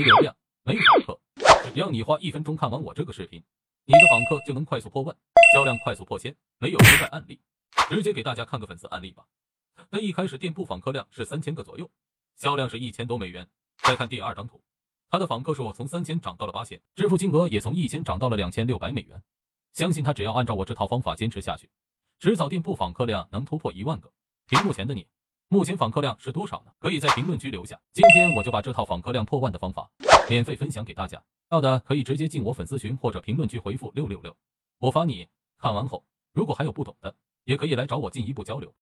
没流量，没有访客，只要你花一分钟看完我这个视频，你的访客就能快速破万，销量快速破千。没有失败案例，直接给大家看个粉丝案例吧。那一开始店铺访客量是三千个左右，销量是一千多美元。再看第二张图，他的访客数从三千涨到了八千，支付金额也从一千涨到了两千六百美元。相信他只要按照我这套方法坚持下去，迟早店铺访客量能突破一万个。屏幕前的你，目前访客量是多少呢？可以在评论区留下。今天我就把这套访客量破万的方法免费分享给大家，要的可以直接进我粉丝群或者评论区回复六六六，我发你。看完后，如果还有不懂的，也可以来找我进一步交流。